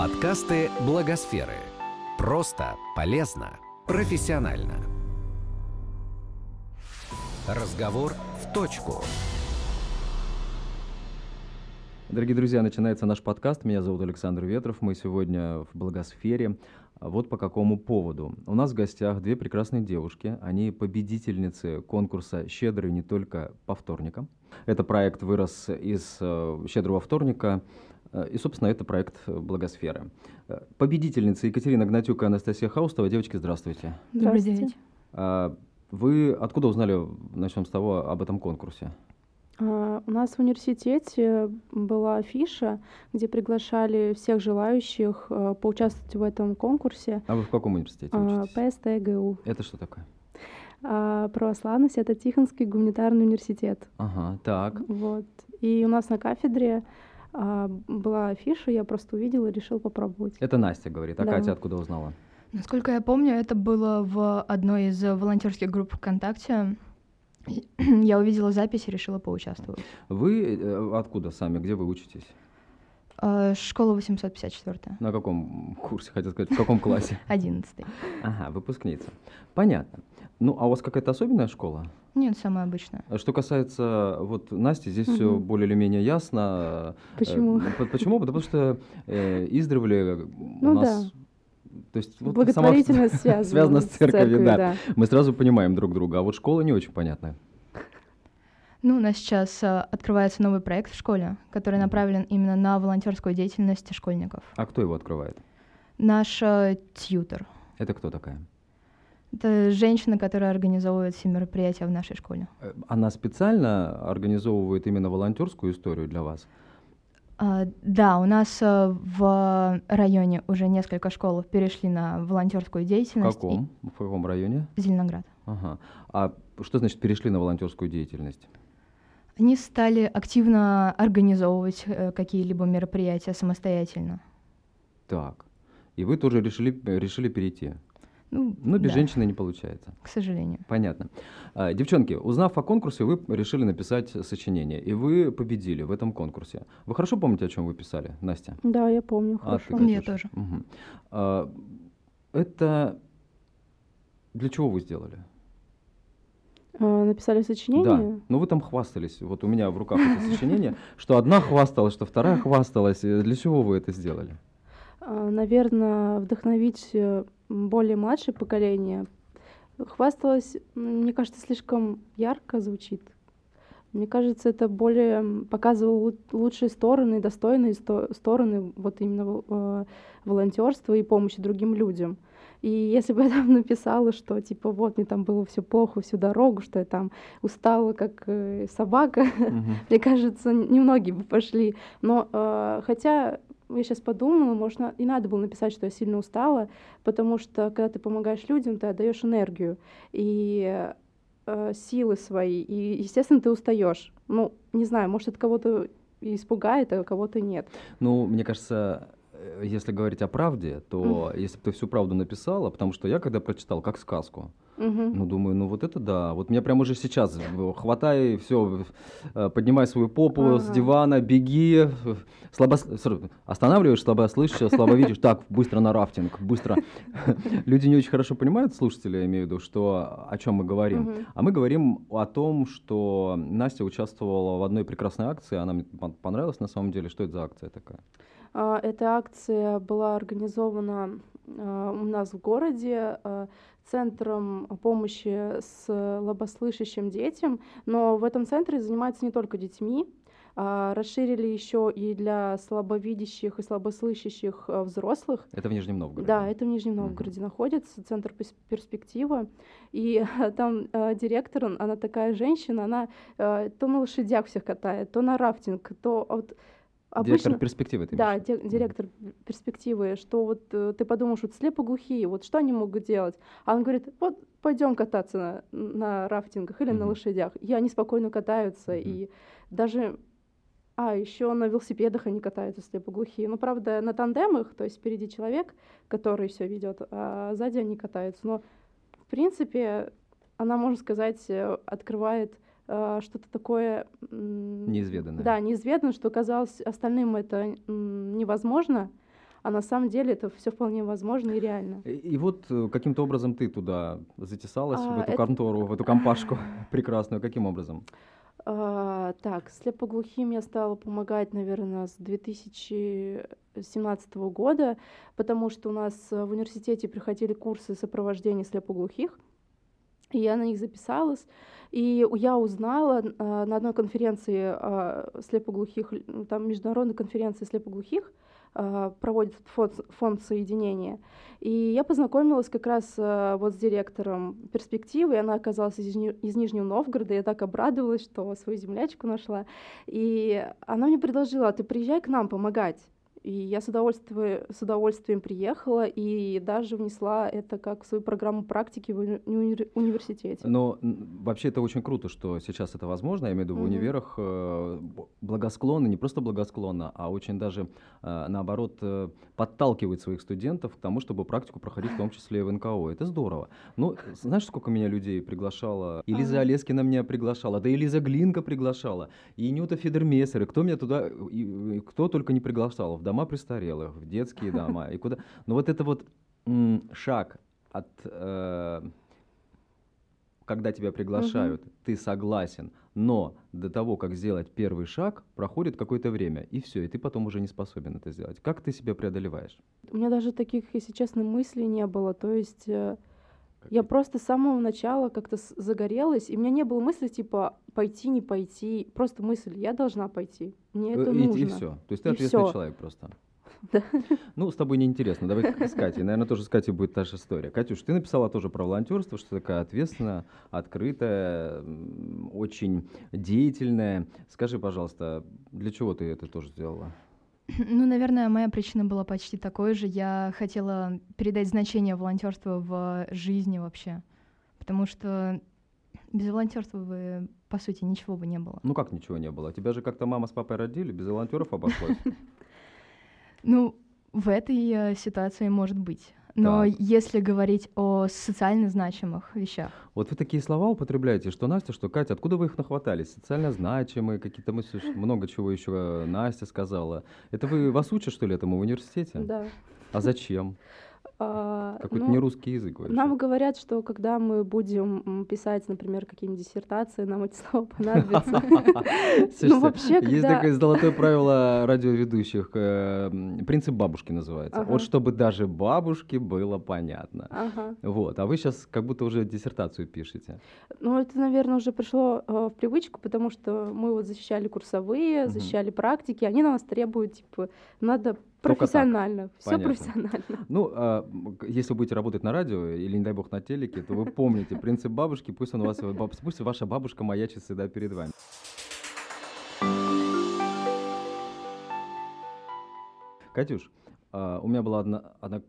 Подкасты Благосферы. Просто, полезно, профессионально. Разговор в точку. Дорогие друзья, начинается наш подкаст. Меня зовут Александр Ветров. Мы сегодня в Благосфере. Вот по какому поводу. У нас в гостях две прекрасные девушки. Они победительницы конкурса «Щедрый не только по вторникам». Это проект вырос из э, «Щедрого вторника». Э, и, собственно, это проект «Благосферы». Э, победительницы Екатерина Гнатюк и Анастасия Хаустова. Девочки, здравствуйте. Добрый день. А, Вы откуда узнали, начнем с того, об этом конкурсе? А, У нас в университете была афиша, где приглашали всех желающих а, поучаствовать в этом конкурсе. А вы в каком университете А, учитесь? ПСТГУ. Это что такое? А, Православность — это Тихонский гуманитарный университет. Ага, так. Вот. И у нас на кафедре а, была афиша, я просто увидела и решила попробовать. Это Настя говорит. А Да. Катя откуда узнала? Насколько я помню, это было в одной из волонтерских групп ВКонтакте. Я увидела запись и решила поучаствовать. Вы э, откуда сами? Где вы учитесь? А, Школа 854, На каком курсе, хотел сказать, в каком классе? 11. Ага, выпускница. Понятно. Ну, а у вас какая-то особенная школа? Нет, самая обычная. А Что касается вот Насти, здесь все Мгм. более или менее ясно. Э, Почему? по- Почему? Потому что э, издревле у Ну нас... То есть вот сама- Благотворительность связана, связана с церковью, да. да. Мы сразу понимаем друг друга, а вот школа не очень понятная. Ну, у нас сейчас а, открывается новый проект в школе, который направлен именно на волонтерскую деятельность школьников. А кто его открывает? Наш а, тьютер. Это кто такая? Это женщина, которая организовывает все мероприятия в нашей школе. Э, Она специально организовывает именно волонтерскую историю для вас? А, Да, у нас а, в районе уже несколько школ перешли на волонтерскую В деятельность. и- каком? В каком районе? Зеленоград. Ага. А что значит перешли на волонтерскую деятельность? Они стали активно организовывать э, какие-либо мероприятия самостоятельно. Так. И вы тоже решили, э, решили перейти. Ну, Но без да, женщины не получается. к сожалению. Понятно. А, девчонки, узнав о конкурсе, вы решили написать сочинение. И вы победили в этом конкурсе. Вы хорошо помните, о чем вы писали, Настя? Да, я помню, А, хорошо. ты, Я Катюша? тоже. А, это для чего вы сделали? А, Написали сочинение? Да, но вы там хвастались. Вот у меня в руках это сочинение, что одна хвасталась, что вторая хвасталась. Э, Для чего вы это сделали? Наверное, вдохновить э, более младшее поколение. Хвасталась, мне кажется, слишком ярко звучит. Мне кажется, это более показывало лу- лучшие стороны, достойные сто- стороны вот именно э, волонтерства и помощи другим людям. И если бы я там написала, что типа вот мне там было все плохо всю дорогу, что я там устала как э, собака, мне кажется, немногие бы пошли. Но э, хотя я сейчас подумала, можно и надо было написать, что я сильно устала, потому что когда ты помогаешь людям, ты отдаешь энергию и э, силы свои, и естественно ты устаешь. Ну, не знаю, может это кого-то испугает, а кого-то нет. Ну, мне кажется, если говорить о правде, то если бы ты всю правду написала, потому что я когда прочитал как сказку, Мгм. ну думаю, ну вот это да, вот меня прямо уже сейчас э, хватай, все, поднимай свою попу с Ага. дивана, беги, э, слабо, останавливаешь слабослышащего, слабовидишь, так, быстро на рафтинг, быстро. Люди не очень хорошо понимают, слушатели, я имею в виду, что о чем мы говорим. Мгм. А мы говорим о том, что Настя участвовала в одной прекрасной акции, она мне пон- понравилась на самом деле. Что это за акция такая? А, Эта акция была организована а, у нас в городе а, центром помощи с слабослышащим детям, но в этом центре занимаются не только детьми, расширили еще и для слабовидящих и слабослышащих взрослых. Это в Нижнем Новгороде. Да, это в Нижнем. Новгороде находится, центр перспектива. И там э, директор, он- она такая женщина, она э, то на лошадях всех катает, то на рафтинг, то вот Директор обычно... перспективы, ты Да, имеешь директор перспективы, что вот э, ты подумаешь, вот слепоглухие, вот что они могут делать? А он говорит, вот пойдем кататься на, на рафтингах или на Мгм. лошадях. И они спокойно катаются, Мгм. и даже... А, еще на велосипедах они катаются слепоглухие. Ну, правда, на тандемах, то есть впереди человек, который все ведет, а сзади они катаются. Но, в принципе, она, можно сказать, э, открывает что-то такое... Неизведанное. Да, неизведанное, что казалось остальным это невозможно, а на самом деле это все вполне возможно и реально. И, и вот э, каким-то образом ты туда затесалась, А, в эту это- контору, в эту компашку прекрасную. Каким образом? А, так, слепоглухим я стала помогать, наверное, с 2017 года, потому что у нас э, в университете приходили курсы сопровождения слепоглухих, и я на них записалась. И я узнала а, на одной конференции а, слепоглухих, ну, там международной конференции слепоглухих, а, проводит фонд, фонд соединения. И я познакомилась как раз а, вот с директором перспективы, и она оказалась из, из Нижнего Новгорода. Я так обрадовалась, что свою землячку нашла. И она мне предложила, «А ты приезжай к нам помогать. И я с удовольствием, с удовольствием приехала и даже внесла это как в свою программу практики в уни- уни- университете. Но вообще это очень круто, что сейчас это возможно. Я имею в виду в Мгм. универах э, благосклонно, не просто благосклонно, а очень даже э, наоборот э, подталкивают своих студентов к тому, чтобы практику проходить в том числе и в НКО. Это здорово. Ну, знаешь, сколько меня людей приглашала? И Лиза Ага. Олескина меня приглашала, да и Лиза Глинка приглашала, и Нюта Федермессер, и кто меня туда, и- и кто только не приглашал, в дома престарелых, в детские дома, и куда. Но вот это вот шаг от э, когда тебя приглашают, ты согласен, но до того, как сделать первый шаг, проходит какое-то время, и все, и ты потом уже не способен это сделать. Как ты себя преодолеваешь? У меня даже таких, если честно, мыслей не было. То есть э, я просто с самого начала как-то загорелась, и у меня не было мысли типа пойти, не пойти. Просто мысль, я должна пойти. Мне это Э, и, нужно. все. То есть ты И ответственный всё. человек просто. Да. Ну, с тобой неинтересно. Давай с Катей. Наверное, тоже с Катей будет та же история. Катюш, ты написала тоже про волонтерство, что такая ответственная, открытая, очень деятельная. Скажи, пожалуйста, для чего ты это тоже сделала? Ну, наверное, моя причина была почти такой же. Я хотела передать значение волонтерства в жизни вообще. Потому что без волонтерства бы, по сути, ничего бы не было. Ну, как ничего не было? Тебя же как-то мама с папой родили, без волонтеров обошлось. Ну, в этой э, ситуации может быть. Но Так. если говорить о социально значимых вещах, Вот вы такие слова употребляете, что Настя, что Катя, откуда вы их нахватались? Социально значимые, какие-то ш- много чего еще э, Настя сказала. Это вы вас учат, что ли, этому в университете? Да. А зачем? А, Какой-то ну, не русский язык вообще. Нам говорят, что когда мы будем писать, например, какие-нибудь диссертации, нам эти слова понадобятся. Ну, вообще, Есть такое золотое правило радиоведущих, э, принцип бабушки называется. Вот чтобы даже бабушке было понятно. Вот, а вы сейчас как будто уже диссертацию пишете. Ну, это, наверное, уже пришло э, в привычку, потому что мы вот защищали курсовые, защищали практики, они на нас требуют, типа, надо так. профессионально, все Понятно. профессионально. Ну, а, если вы будете работать на радио или, не дай бог, на телеке, то вы помните принцип бабушки, пусть, он у вас, баб- пусть ваша бабушка маячит всегда перед вами. Катюш, а, у меня была одна, одна-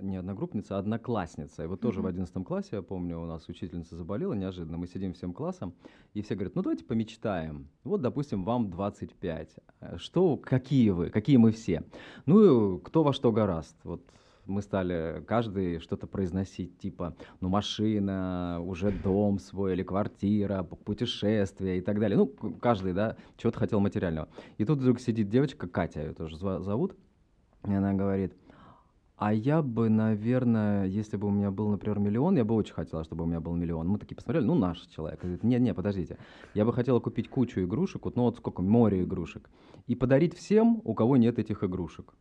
не одногруппница, а одноклассница. И вот тоже в Мгм. 11 классе, я помню, у нас учительница заболела неожиданно. Мы сидим всем классом, и все говорят, ну давайте помечтаем. Вот, допустим, вам 25. Э, Что, какие вы, какие мы все? Ну, кто во что гораст. Вот мы стали каждый что-то произносить, типа, ну, машина, уже дом свой, или квартира, путешествие и так далее. Ну, каждый, да, чего-то хотел материального. И тут вдруг сидит девочка, Катя ее тоже зовут, и она говорит, а я бы, наверное, если бы у меня был, например, миллион, я бы очень хотела, чтобы у меня был миллион. Мы такие посмотрели, ну, наш человек. Говорит, не-не, подождите. Я бы хотела купить кучу игрушек, вот, ну, вот сколько, море игрушек, и подарить всем, у кого нет этих игрушек.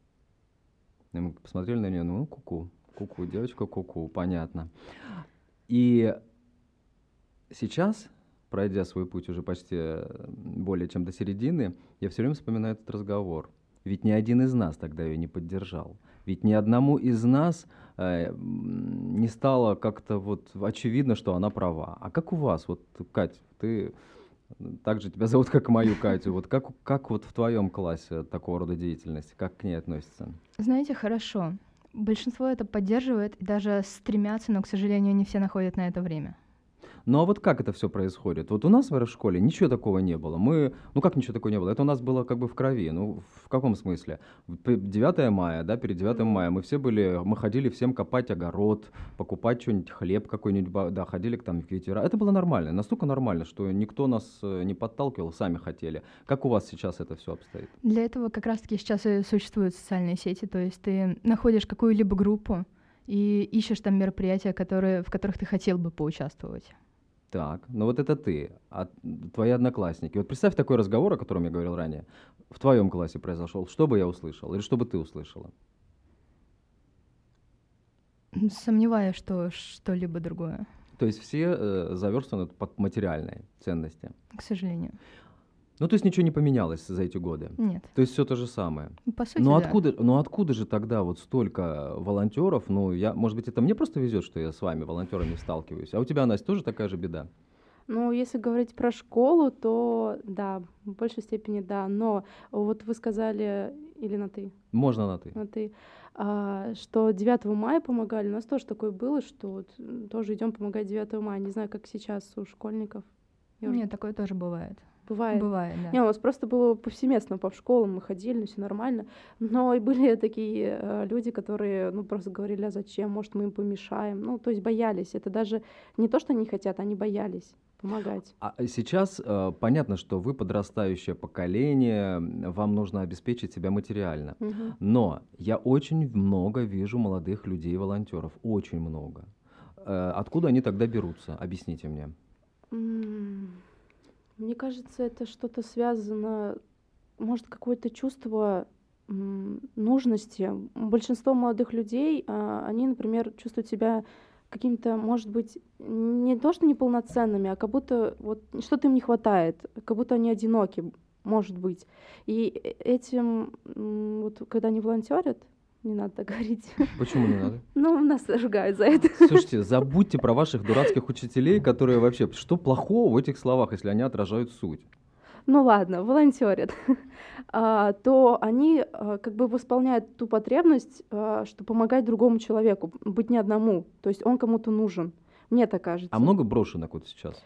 И мы посмотрели на нее, ну, куку, куку, девочка, куку, понятно. И сейчас, пройдя свой путь уже почти э, более чем до середины, я все время вспоминаю этот разговор. Ведь ни один из нас тогда ее не поддержал. Ведь ни одному из нас э, не стало как-то вот очевидно, что она права. А как у вас? Вот, Кать, ты так же тебя зовут, как мою Катю. Вот как, как вот в твоем классе такого рода деятельность? Как к ней относится? знаете, хорошо. Большинство это поддерживает и даже стремятся, но, к сожалению, не все находят на это время. Ну а вот как это все происходит? Вот у нас в школе ничего такого не было. Мы, ну как ничего такого не было? Это у нас было как бы в крови. Ну в каком смысле? 9 мая, да, перед 9 мая мы все были, мы ходили всем копать огород, покупать что-нибудь, хлеб какой-нибудь, да, ходили к там к ветера. Это было нормально, настолько нормально, что никто нас э, не подталкивал, сами хотели. Как у вас сейчас это все обстоит? Для этого как раз-таки сейчас и существуют социальные сети, то есть ты находишь какую-либо группу и ищешь там мероприятия, которые, в которых ты хотел бы поучаствовать. Так, ну вот это ты, а твои одноклассники. Вот представь такой разговор, о котором я говорил ранее, в твоем классе произошел. Что бы я услышал или что бы ты услышала? Сомневаюсь, что что-либо другое. То есть все э, заверстаны под материальные ценности? К сожалению. Ну, то есть ничего не поменялось за эти годы? Нет. То есть все то же самое? По сути, но да. откуда, но откуда же тогда вот столько волонтеров? Ну, я, может быть, это мне просто везет, что я с вами, волонтерами, сталкиваюсь. А у тебя, Настя, тоже такая же беда? Ну, если говорить про школу, то да, в большей степени да. Но вот вы сказали, или на ты? Можно на ты. На ты. А, что 9 мая помогали. У нас тоже такое было, что вот тоже идем помогать 9 мая. Не знаю, как сейчас у школьников. Я Нет, уже... такое тоже бывает. Бывает. Бывает, да. Не, у нас просто было повсеместно по школам, мы ходили, все нормально. Но и были такие э, люди, которые, ну, просто говорили, а зачем, может, мы им помешаем. Ну, то есть боялись. Это даже не то, что они хотят, они боялись помогать. А сейчас э, понятно, что вы подрастающее поколение, вам нужно обеспечить себя материально. Угу. Но я очень много вижу молодых людей, волонтеров, очень много. Э, откуда они тогда берутся? Объясните мне. Мне кажется, это что-то связано, может, какое-то чувство нужности. Большинство молодых людей, а, они, например, чувствуют себя какими-то, может быть, не то что неполноценными, а как будто вот что-то им не хватает, как будто они одиноки, может быть. И э, этим, вот когда они волонтерят, не надо так говорить. Почему не надо? Ну, нас ругают за это. Слушайте, забудьте про ваших дурацких учителей, которые вообще... Что плохого в этих словах, если они отражают суть? ну ладно, волонтерят, а, то они а, как бы восполняют ту потребность, а, что помогать другому человеку, быть не одному. То есть он кому-то нужен. Мне так кажется. А много брошенок вот сейчас?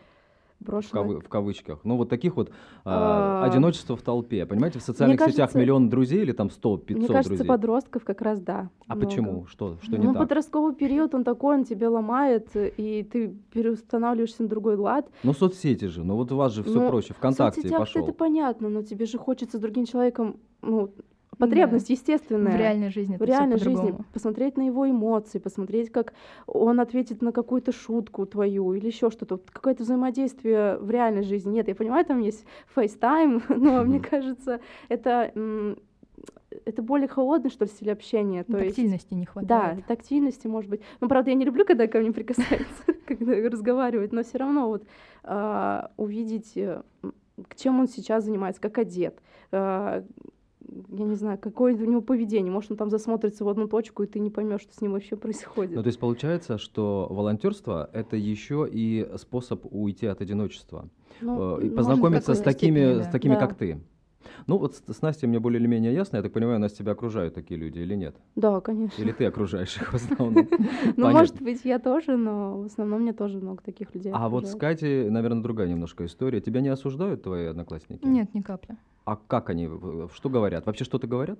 Брошенных. В, кавы, в кавычках. Ну, вот таких вот а, одиночество в толпе. Понимаете, в социальных кажется, сетях миллион друзей или там 100, 500 Мне кажется, друзей. подростков как раз да. А много. почему? Что, что ну, не так? подростковый период, он такой, он тебе ломает, и ты переустанавливаешься на другой лад. Ну, соцсети же, ну вот у вас же все ну, проще, ВКонтакте в пошел. это понятно, но тебе же хочется с другим человеком ну, потребность да. естественная. В реальной жизни. В реальной жизни. Посмотреть на его эмоции, посмотреть, как он ответит на какую-то шутку твою или еще что-то. Какое-то взаимодействие в реальной жизни. Нет, я понимаю, там есть FaceTime, но мне кажется, это это более холодный, что ли, стиль общения. То тактильности есть, не хватает. Да, тактильности, может быть. Ну, правда, я не люблю, когда ко мне прикасаются, когда разговаривают, но все равно вот а, увидеть, чем он сейчас занимается, как одет, а, я не знаю, какое у него поведение. Может, он там засмотрится в одну точку, и ты не поймешь, что с ним вообще происходит. Ну, то есть получается, что волонтерство это еще и способ уйти от одиночества. Ну, и познакомиться с такими, степени, да. с такими, да. как ты. Ну вот с, с Настей мне более или менее ясно. Я так понимаю, нас тебя окружают такие люди или нет? Да, конечно. Или ты окружаешь их в основном? Ну, может быть, я тоже, но в основном мне тоже много таких людей А вот с Катей, наверное, другая немножко история. Тебя не осуждают твои одноклассники? Нет, ни капли. А как они, что говорят? Вообще что-то говорят?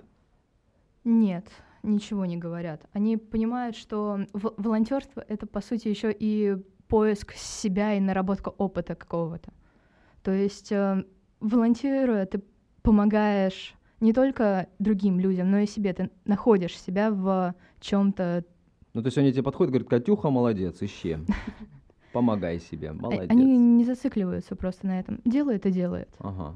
Нет, ничего не говорят. Они понимают, что волонтерство это по сути еще и поиск себя и наработка опыта какого-то. То есть э, волонтируя, ты помогаешь не только другим людям, но и себе. Ты находишь себя в чем-то. Ну, то есть они тебе подходят и говорят, Катюха, молодец, ищи. Помогай себе, молодец. Они не зацикливаются просто на этом. Делает и делает. Ага.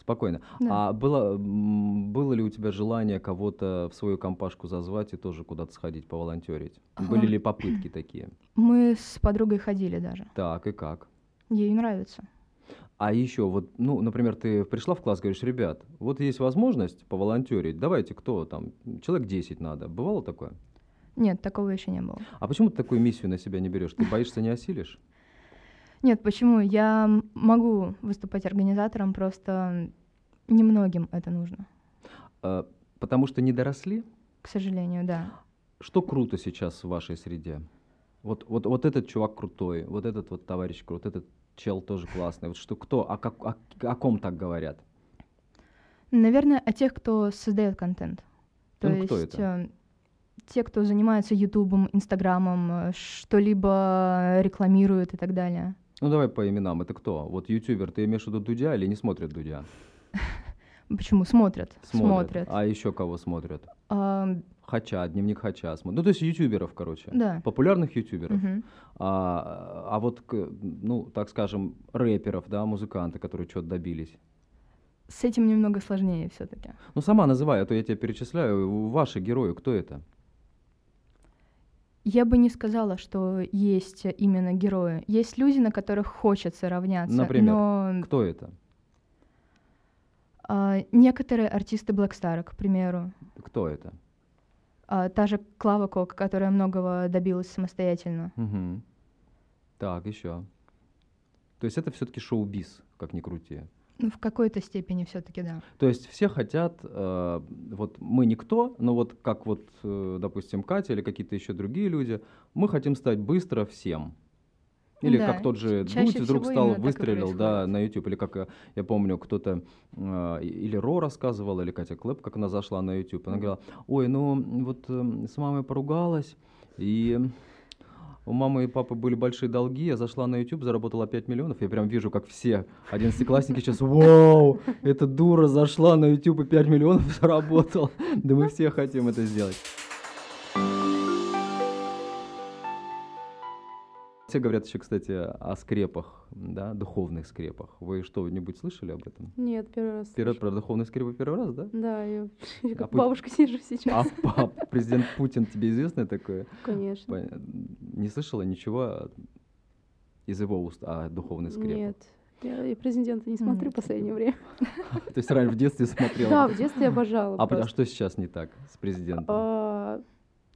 Спокойно. Да. А было, было ли у тебя желание кого-то в свою компашку зазвать и тоже куда-то сходить, поволонтерить? Ага. Были ли попытки такие? Мы с подругой ходили даже. Так, и как? Ей нравится. А еще вот, ну, например, ты пришла в класс, говоришь, ребят, вот есть возможность поволонтерить, давайте, кто там, человек 10 надо. Бывало такое? Нет, такого еще не было. А почему ты такую миссию на себя не берешь? Ты боишься, не осилишь? Нет, почему? Я могу выступать организатором, просто немногим это нужно. А, потому что не доросли? К сожалению, да. Что круто сейчас в вашей среде? Вот, вот, вот этот чувак крутой, вот этот вот товарищ крут, этот чел тоже классный. Вот что кто, о, как, о, о ком так говорят? Наверное, о тех, кто создает контент. То Ну, есть кто это? э, те, кто занимается Ютубом, Инстаграмом, э, что-либо рекламирует и так далее. Ну давай по именам. Это кто? Вот ютубер, ты имеешь в виду Дудя или не смотрят Дудя? Почему? Смотрят. Смотрят. А еще кого смотрят? А, Хача, дневник Хача. Ну, то есть ютуберов, короче. да. Популярных ютуберов. Мгм. А, а вот, ну, так скажем, рэперов, да, музыканты, которые что-то добились. С этим немного сложнее все-таки. Ну, сама называй, а то я тебя перечисляю. Ваши герои, кто это? Я бы не сказала, что есть именно герои. Есть люди, на которых хочется равняться. Например? Но Кто это? А, некоторые артисты Блэкстара, к примеру, Кто это? а, та же Клава Кок, которая многого добилась самостоятельно. Мгм. Так, еще. То есть это все-таки шоу-биз, как ни крути. Ну, в какой-то степени все-таки да. То есть все хотят, э, вот мы никто, но вот как вот, э, допустим, Катя или какие-то еще другие люди, мы хотим стать быстро всем. Или Да, как тот же Дудь вдруг стал, выстрелил, да, на YouTube, или как э, я помню, кто-то, э, или Ро рассказывала, или Катя Клэп, как она зашла на YouTube, она говорила, ой, ну вот э, с мамой поругалась, и у мамы и папы были большие долги, я зашла на YouTube, заработала 5 миллионов, я прям вижу, как все одиннадцатиклассники сейчас, вау, эта дура зашла на YouTube и 5 миллионов заработала. Да мы все хотим это сделать. Все говорят еще, кстати, о скрепах, да, духовных скрепах. Вы что-нибудь слышали об этом? Нет, первый раз. Первый, слышу. про духовные скрепы первый раз, да? Да, я я как Пу- бабушка сижу А сейчас. пап- президент Путин тебе известно такое? Конечно. Пон- Не слышала ничего из его уст о духовной скрепах? Нет. Я и президента не смотрю М. в последнее время. То есть раньше в детстве смотрела? Да, в детстве обожала. А, а что сейчас не так с президентом?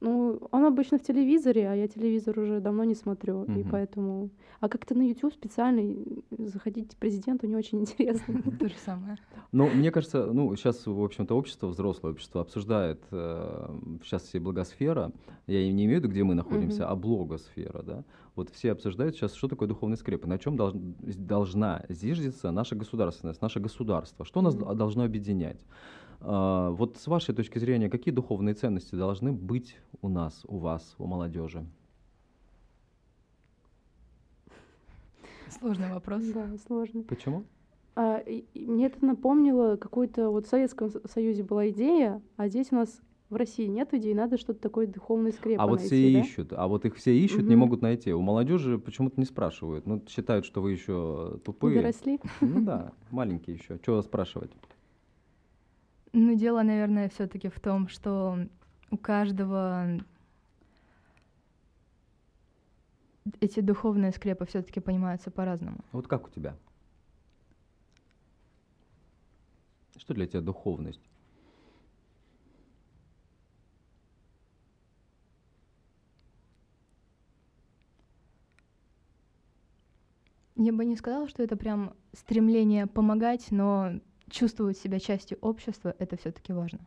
Ну, он обычно в телевизоре, а я телевизор уже давно не смотрю, и Мгм. поэтому... А как-то на YouTube специально и заходить президенту не очень интересно. То же самое. Ну, мне кажется, ну, сейчас, в общем-то, общество, взрослое общество обсуждает, сейчас все благосфера, я и не имею в виду, где мы находимся, а блогосфера, да. Вот все обсуждают сейчас, что такое духовные скрепы, на чем должна зиждиться наша государственность, наше государство, что нас должно объединять. А, вот с вашей точки зрения, какие духовные ценности должны быть у нас, у вас, у молодежи? Сложный вопрос. Да, сложно. Почему? А, и- и мне это напомнило, какой-то вот в Советском Со- Союзе была идея, а здесь у нас в России нет идей, надо что-то такое духовное скрепа А вот найти, все да? ищут, а вот их все ищут, не Мгм. могут найти. У молодежи почему-то не спрашивают. Ну, считают, что вы еще Не тупые. доросли. Ну да, маленькие еще. Чего спрашивать? Ну, дело, наверное, все-таки в том, что у каждого эти духовные скрепы все-таки понимаются по-разному. Вот как у тебя? Что для тебя духовность? Я бы не сказала, что это прям стремление помогать, но чувствовать себя частью общества это все-таки важно.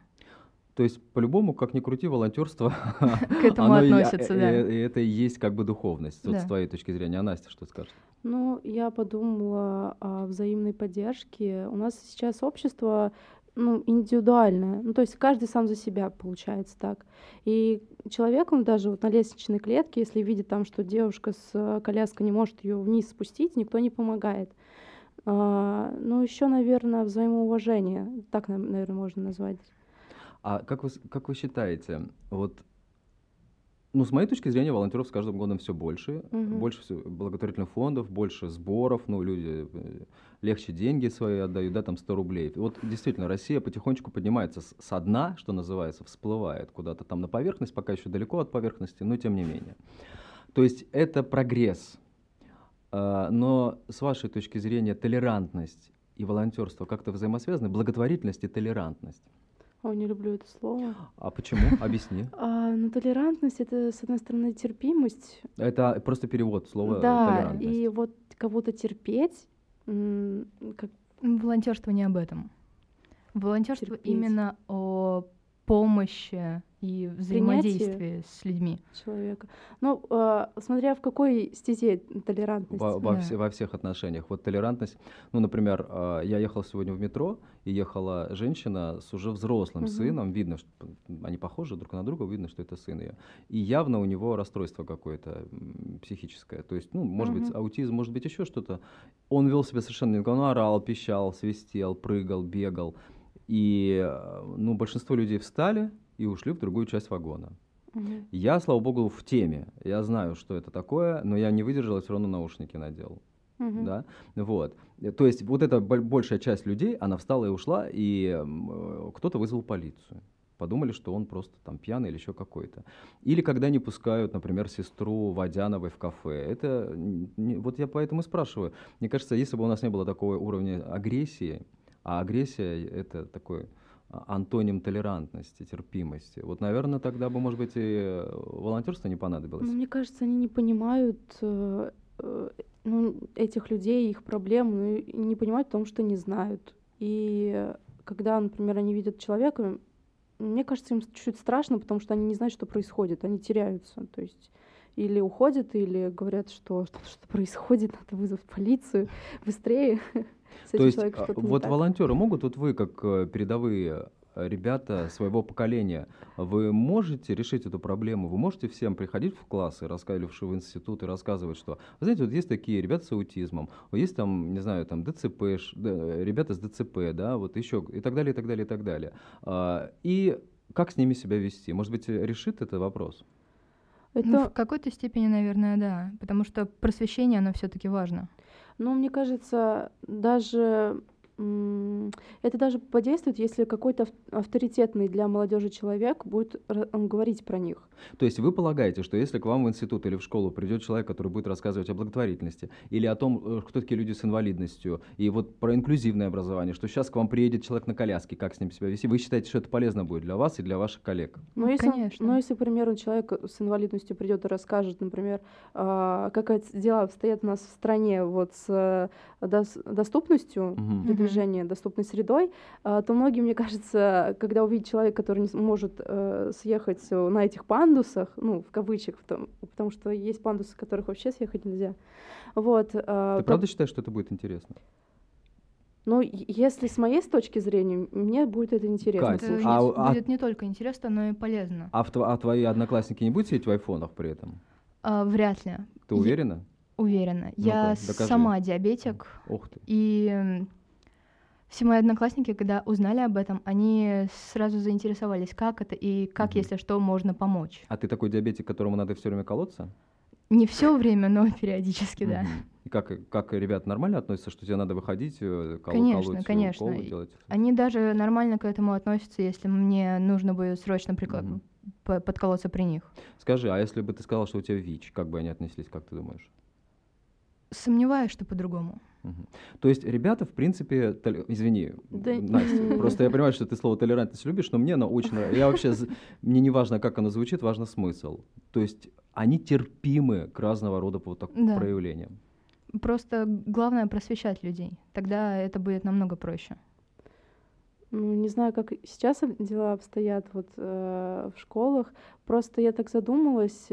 То есть, по-любому, как ни крути, волонтерство К этому относится, и- да. и это и есть как бы духовность. Вот с твоей точки зрения. А Настя что скажет? Ну, я подумала о взаимной поддержке. У нас сейчас общество ну, индивидуальное. Ну, то есть каждый сам за себя, получается так. И человек, он даже вот на лестничной клетке, если видит там, что девушка с э, коляской не может ее вниз спустить, никто не помогает. А, ну, еще, наверное, взаимоуважение. Так, наверное, можно назвать. А как вы, как вы считаете, вот, ну, с моей точки зрения, волонтеров с каждым годом все больше, Мгм. больше всё благотворительных фондов, больше сборов, ну, люди э, легче деньги свои отдают, да, там 100 рублей. Вот действительно, Россия потихонечку поднимается с, со дна, что называется, всплывает куда-то там на поверхность, пока еще далеко от поверхности, но тем не менее. То есть это прогресс. А, Но с вашей точки зрения толерантность и волонтерство как-то взаимосвязаны? Благотворительность и толерантность. Ой, не люблю это слово. А почему? Объясни. А, ну, толерантность — это, с одной стороны, терпимость, Это просто перевод слова да, толерантность. и вот кого-то терпеть, как Волонтерство не об этом. Волонтерство Терпеть. именно о помощи и взаимодействии с людьми. человека. Ну, э, смотря в какой стезе толерантности. Во, во Да. все- во всех отношениях. Вот толерантность. Ну, например, э, я ехал сегодня в метро, и ехала женщина с уже взрослым Мгм. сыном. Видно, что они похожи друг на друга, видно, что это сын ее. И явно у него расстройство какое-то психическое. То есть, ну, может быть, Мгм. аутизм, может быть, еще что-то. Он вел себя совершенно... не- Он орал, пищал, свистел, прыгал, бегал. И, э, ну, большинство людей встали и ушли в другую часть вагона. Мгм. Я, слава богу, в теме. Я знаю, что это такое, но я не выдержал и все равно наушники надел. Мгм. Да? Вот. То есть вот эта боль- большая часть людей, она встала и ушла, и э, кто-то вызвал полицию. Подумали, что он просто там пьяный или еще какой-то. Или когда не пускают, например, сестру Водяновой в кафе. Это не- вот я поэтому и спрашиваю. Мне кажется, если бы у нас не было такого уровня агрессии, а агрессия это такой антоним толерантности, терпимости. Вот, наверное, тогда бы, может быть, и э, волонтерство не понадобилось. Ну, мне кажется, они не понимают э, э, ну, этих людей, их проблем, ну, и не понимают, потому что не знают. И когда, например, они видят человека, мне кажется, им чуть-чуть страшно, потому что они не знают, что происходит, они теряются. То есть или уходят, или говорят, что что, что происходит, надо вызвать полицию быстрее. То есть а, вот волонтеры могут, вот вы как э, передовые э, ребята своего поколения, вы можете решить эту проблему? Вы можете всем приходить в классы, рассказывать в институт и рассказывать, что, вы знаете, вот есть такие ребята с аутизмом, вот есть там, не знаю, там ДЦП, ребята с ДЦП, да, вот еще и так далее, и так далее, и так далее. А, И как с ними себя вести? Может быть, решит это вопрос? Это, Ну, в какой-то степени, наверное, да. Потому что просвещение, оно все-таки важно. Ну, мне кажется, даже это даже подействует, если какой-то ав- авторитетный для молодежи человек будет говорить про них. То есть вы полагаете, что если к вам в институт или в школу придет человек, который будет рассказывать о благотворительности или о том, э, кто такие люди с инвалидностью, и вот про инклюзивное образование, что сейчас к вам приедет человек на коляске, как с ним себя вести, вы считаете, что это полезно будет для вас и для ваших коллег? Но Ну, если, он- конечно. но если, к примеру, человек с инвалидностью придет и расскажет, например, а, как дела обстоят у нас в стране вот с э, дос- доступностью Мгм. Передвижения, доступной средой, а, то многие, мне кажется, когда увидят человека, который не сможет э, съехать на этих пандусах, ну, в кавычках, потому, потому что есть пандусы, с которых вообще съехать нельзя, вот. а, Ты то- правда считаешь, что это будет интересно? Ну, если с моей точки зрения, мне будет это интересно. Кать, Это слушать. а- не- а- будет не только интересно, но и полезно. А, в а твои одноклассники не будут сидеть в айфонах при этом? А, вряд ли. Ты Я- уверена? Уверена. Ну-ка, Я докажи. сама диабетик, Ух ты. и все мои одноклассники, когда узнали об этом, они сразу заинтересовались, как это и как, Мгм. если что, можно помочь. А ты такой диабетик, которому надо все время колоться? Не все время, но периодически, да. И как, как ребята нормально относятся, что тебе надо выходить, э, кол- Конечно, колоть, конечно. уколы И делать? Они даже нормально к этому относятся, если мне нужно будет срочно Мгм. по- подколоться при них. Скажи, а если бы ты сказал, что у тебя ВИЧ, как бы они отнеслись, как ты думаешь? Сомневаюсь, что по-другому. Мгм. То есть ребята, в принципе, толе- извини, Да Настя, просто я понимаю, что ты слово толерантность любишь, но мне оно очень нравится. Я вообще, мне не важно, как оно звучит, важно смысл. То есть они терпимы к разного рода вот так Да. проявлениям. Просто главное просвещать людей. Тогда это будет намного проще. Ну, не знаю, как сейчас дела обстоят вот э, в школах. Просто я так задумалась.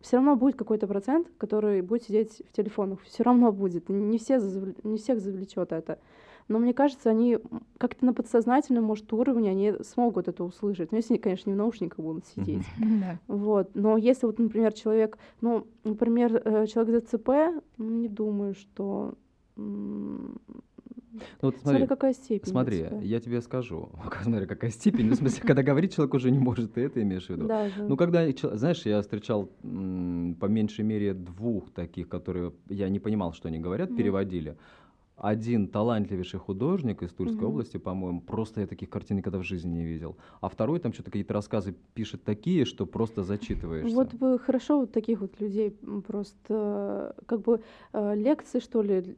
Все равно будет какой-то процент, который будет сидеть в телефонах. Все равно будет. Не, все завл- не всех завлечет это. Но мне кажется, они как-то на подсознательном, может, уровне они смогут это услышать. Ну, если, конечно, не в наушниках будут сидеть. Да. Вот. Но если вот, например, человек, ну, например, э, человек ДЦП, ну, не думаю, что... Ну вот Смотри, смотри, какая степень. смотри, я тебе скажу, смотри, какая степень, ну, в смысле, когда говорить человек уже не может, ты это имеешь в виду? Даже. Ну, когда, знаешь, я встречал по меньшей мере двух таких, которые я не понимал, что они говорят, переводили. Один талантливейший художник из Тульской Мгм. области, по-моему, просто я таких картин никогда в жизни не видел. А второй там что-то какие-то рассказы пишет такие, что просто зачитываешься. Вот бы хорошо вот таких вот людей просто э, как бы э, лекции, что ли,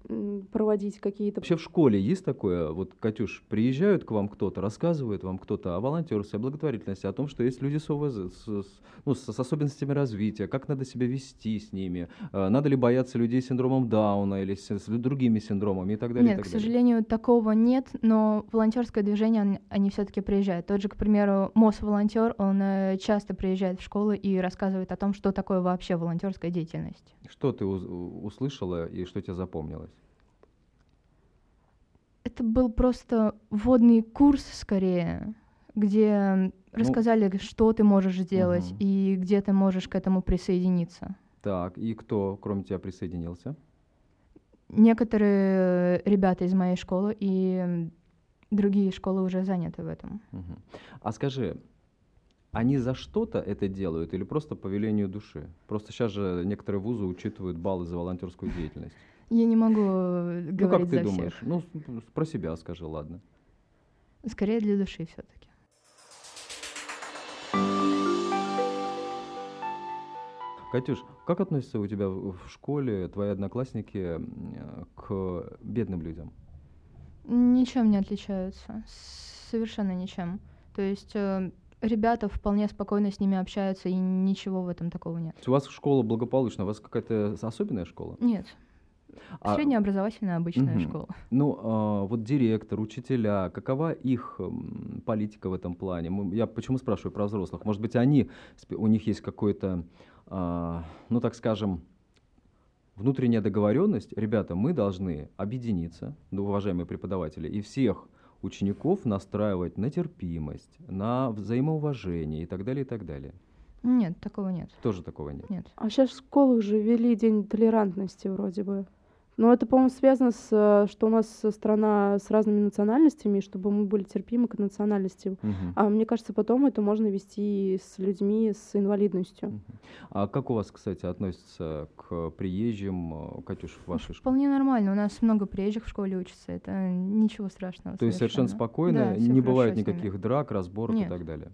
проводить какие-то. Вообще в школе есть такое, вот, Катюш, приезжают к вам кто-то, рассказывает вам кто-то о волонтерстве, о благотворительности, о том, что есть люди с ОВЗ, с, с- ну, с, с особенностями развития, как надо себя вести с ними, э, надо ли бояться людей с синдромом Дауна или с, с другими синдромами и так далее. Нет, так к далее. сожалению, такого нет, но волонтерское движение, он- они все-таки приезжают. Тот же, к примеру, МОС-волонтер, он э, часто приезжает в школы и рассказывает о том, что такое вообще волонтерская деятельность. Что ты услышала и что тебе запомнилось? Это был просто вводный курс скорее, где рассказали, что ты можешь сделать мгм. и где ты можешь к этому присоединиться. Так, и кто, кроме тебя, присоединился? Некоторые ребята из моей школы и другие школы уже заняты в этом. А скажи, они за что-то это делают или просто по велению души? Просто сейчас же некоторые вузы учитывают баллы за волонтерскую деятельность. Я не могу э, Ну, как говорить ты за думаешь? всех. Ну, про себя скажи, ладно. Скорее для души все-таки. Катюш, как относятся у тебя в школе твои одноклассники к бедным людям? Ничем не отличаются. Совершенно ничем. То есть э, ребята вполне спокойно с ними общаются, и ничего в этом такого нет. У вас школа благополучная, у вас какая-то особенная школа? Нет. А, Среднеобразовательная обычная мгм. школа. Ну, а, вот директор, учителя, какова их политика в этом плане? Мы- Я почему спрашиваю про взрослых? Может быть, они, у них есть какой-то, а, ну, так скажем, внутренняя договоренность. Ребята, мы должны объединиться, да, уважаемые преподаватели, и всех учеников настраивать на терпимость, на взаимоуважение и так далее, и так далее. Нет, такого нет. Тоже такого нет. Нет. А сейчас в школах же ввели день толерантности вроде бы. Но это, по-моему, связано с, э, что у нас страна с разными национальностями, и чтобы мы были терпимы к национальностям. Мгм. А мне кажется, потом это можно вести с людьми с инвалидностью. Мгм. А как у вас, кстати, относятся к приезжим, э, Катюш, в вашей школе? Вполне нормально. У нас много приезжих в школе учатся. Это ничего страшного. То есть совершенно спокойно, Да, не бывает никаких драк, разборок и Нет. так далее.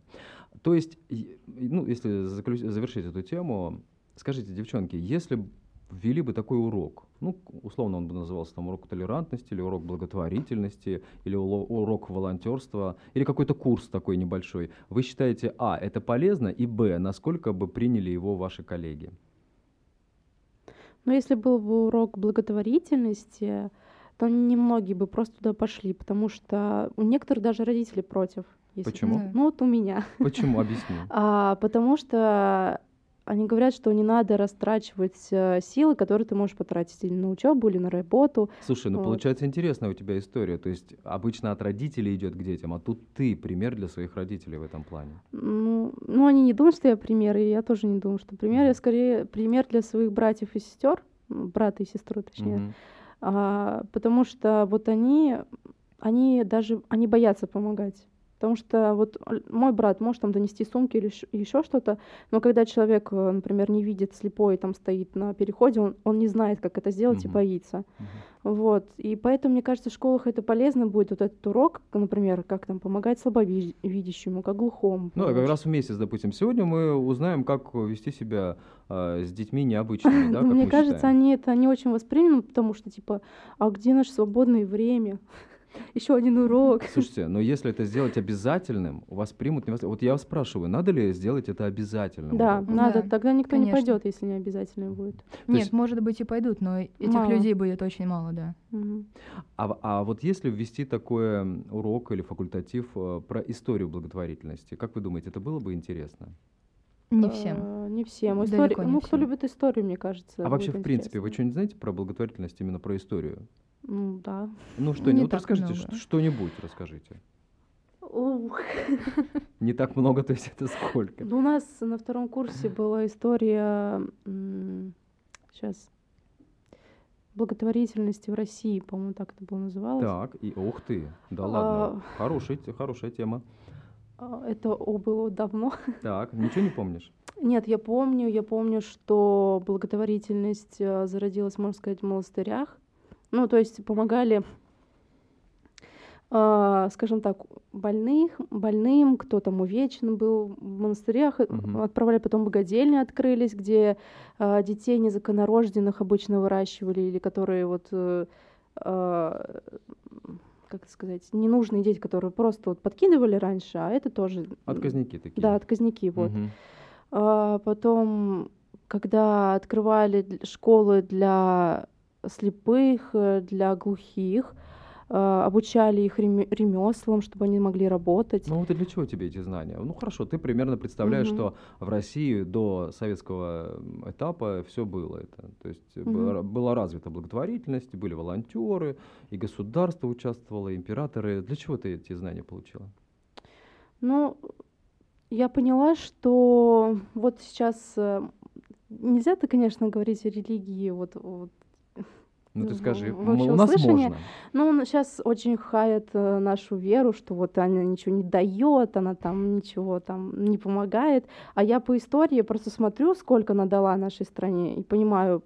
То есть, и- и, ну, если заключ- завершить эту тему, скажите, девчонки, если ввели бы такой урок, ну, условно он бы назывался там урок толерантности, или урок благотворительности, или урок волонтерства, или какой-то курс такой небольшой, вы считаете, а, это полезно, и б, насколько бы приняли его ваши коллеги? Но если был бы урок благотворительности, то немногие бы просто туда пошли, потому что у некоторых даже родители против. если- Почему? Ну вот у меня. Почему? Объясню. А, потому что они говорят, что не надо растрачивать э, силы, которые ты можешь потратить или на учебу, или на работу. Слушай, ну Вот. получается интересная у тебя история. То есть обычно от родителей идет к детям, а тут ты пример для своих родителей в этом плане. Ну, ну, они не думают, что я пример, и я тоже не думаю, что пример. Я скорее пример для своих братьев и сестер, брата и сестры, точнее. Мгм. А, потому что вот они, они даже, они боятся помогать. Потому что вот мой брат может там донести сумки или еще что-то, но когда человек, э, например, не видит, слепой, там стоит на переходе, он, он не знает, как это сделать и Мгм. боится. Мгм. Вот. И поэтому, мне кажется, в школах это полезно будет, вот этот урок, например, как там помогать слабовидящему, как глухому. Ну, а как раз в месяц, допустим. Сегодня мы узнаем, как вести себя а, с детьми необычными, да, Мне кажется, считаем. они это не очень воспримут, потому что, типа, а где наше свободное время? Еще один урок. Слушайте, но если это сделать обязательным, у вас примут... не вас- Вот я вас спрашиваю, надо ли сделать это обязательным? Да, уроком? надо, Да, тогда никто не конечно. пойдет, если не обязательно будет. То Нет, есть- может быть и пойдут, но этих Мало. людей будет очень мало, да. Мгм. А, а вот если ввести такой урок или факультатив э, про историю благотворительности, как вы думаете, это было бы интересно? Не всем. А, Не всем. История, не ну, кто всем. любит историю, мне кажется. а вообще, в принципе, вы интересно. что-нибудь знаете про благотворительность, именно про историю? Ну, да. Ну, что-нибудь, Не вот расскажите, много. что-нибудь расскажите. Ух. Не так много, то есть это сколько? Ну, У нас на втором курсе была история сейчас благотворительности в России, по-моему, так это было называлось. Так, и ух ты, да А. ладно, хороший, те- хорошая тема. А, Это о, было давно. Так, ничего не помнишь? Нет, я помню, я помню, что благотворительность э, зародилась, можно сказать, в монастырях. Ну, то есть помогали, а, скажем так, больных, больным, кто там увечен был в монастырях, э, Мгм. отправляли потом богадельни открылись, где а, детей незаконорожденных обычно выращивали или которые вот э, а, как сказать, ненужные дети, которые просто вот подкидывали раньше, а это тоже Отказники такие. да, отказники вот. Мгм. А потом, когда открывали школы для слепых, э, для глухих, э, обучали их реме- ремеслам, чтобы они могли работать. Ну вот и для чего тебе эти знания? Ну хорошо, ты примерно представляешь, Мгм. что в России до советского этапа все было это. То есть Мгм. была, развита благотворительность, были волонтеры, и государство участвовало, и императоры. Для чего ты эти знания получила? Ну, я поняла, что вот сейчас э, нельзя ты, конечно, говорить о религии вот, вот Ну ты скажи, в м, у нас можно. Ну, сейчас очень хаят э, нашу веру, что вот она ничего не дает, она там ничего там не помогает. А я по истории просто смотрю, сколько она дала нашей стране, и понимаю,